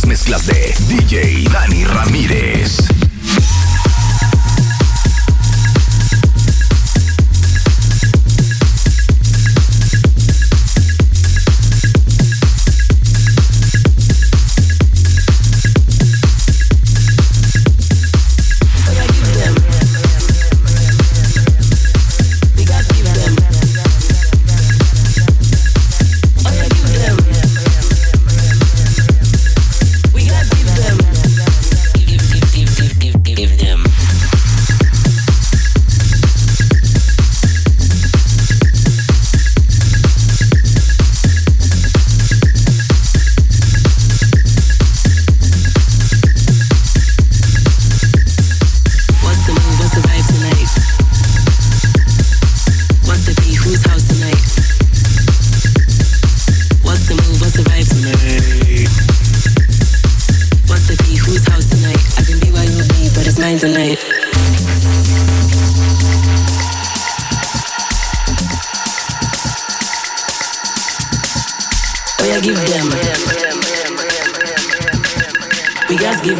Las mezclas de DJ Dani Ramírez.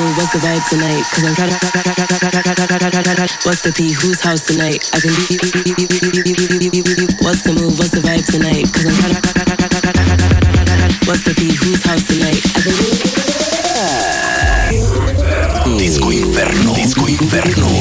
them. What's the vibe tonight? Cause I'm tonight. What's the beat? Whose house tonight? I can be. What's the move? What's the vibe tonight? Cause I'm tonight. What's the beat? Whose house tonight? I can be where you'll be, but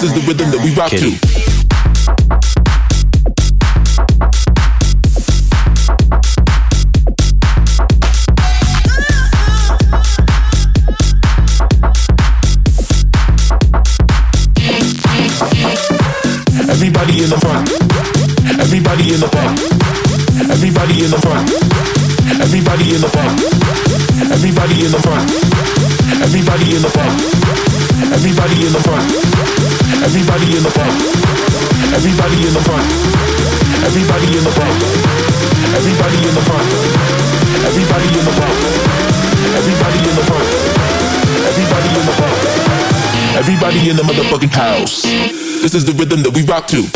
This is the rhythm that we rock to. Everybody in the front. Everybody in the back. Everybody in the front. Everybody in the back. Everybody in the front. Everybody in the back. Everybody in the front. Everybody in the back. Everybody in the front. Everybody in the back. Everybody in the front. Everybody in the back. Everybody in the front. Everybody in the back. Everybody in the motherfucking house. This is the rhythm that we rock to.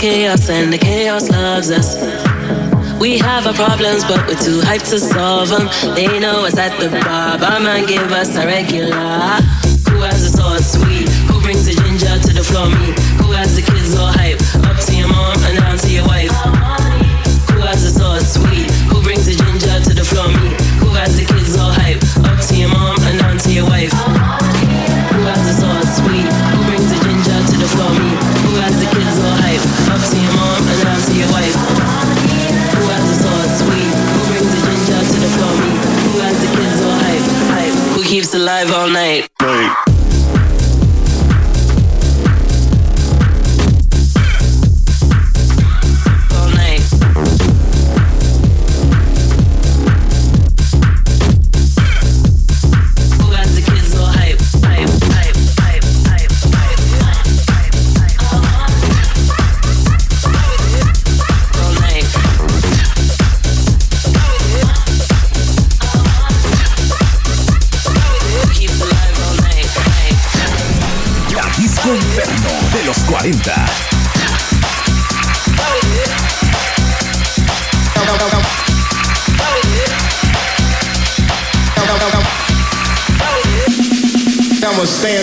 Chaos and the chaos loves us. We have our problems, but we're too hyped to solve them. They know us at the bar, barman give us a regular. Who has the so sweet? Who brings the ginger to the floor? Me. Who has the kids all hype? Up to your mom and down to your wife. Who has the so sweet? Who brings the ginger to the floor? Me. Who has the kids all hype? Up to your mom and down to your wife.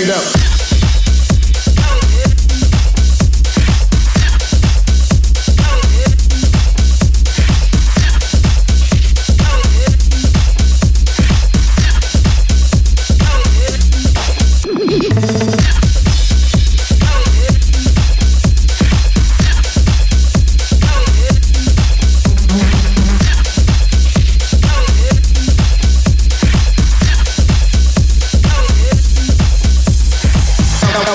it up. Up.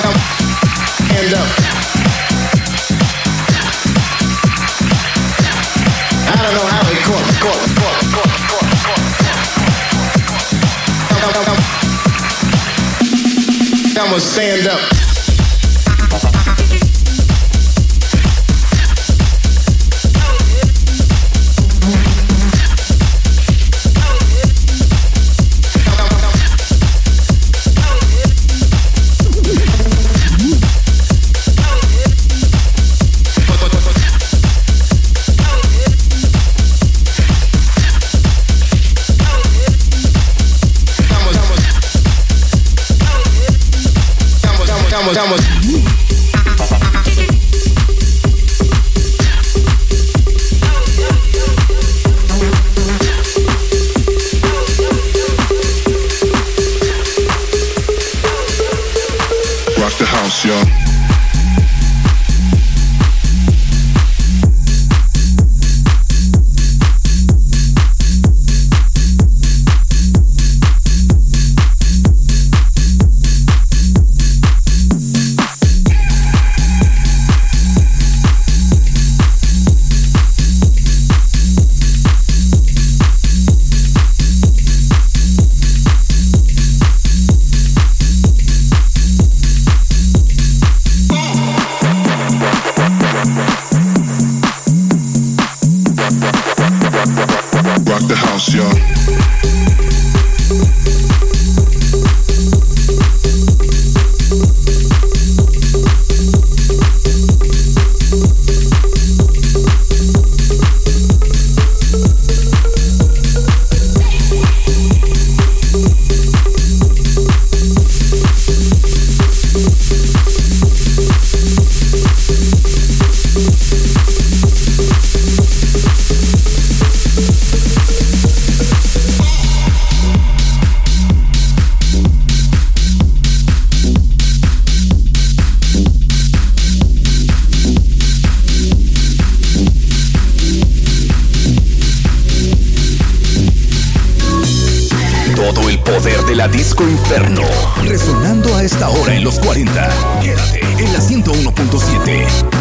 I don't know how caught, caught, caught, caught, caught, caught, caught. I'm gonna stand up. Rock the house, y'all. los 40. Quédate en la 101.7.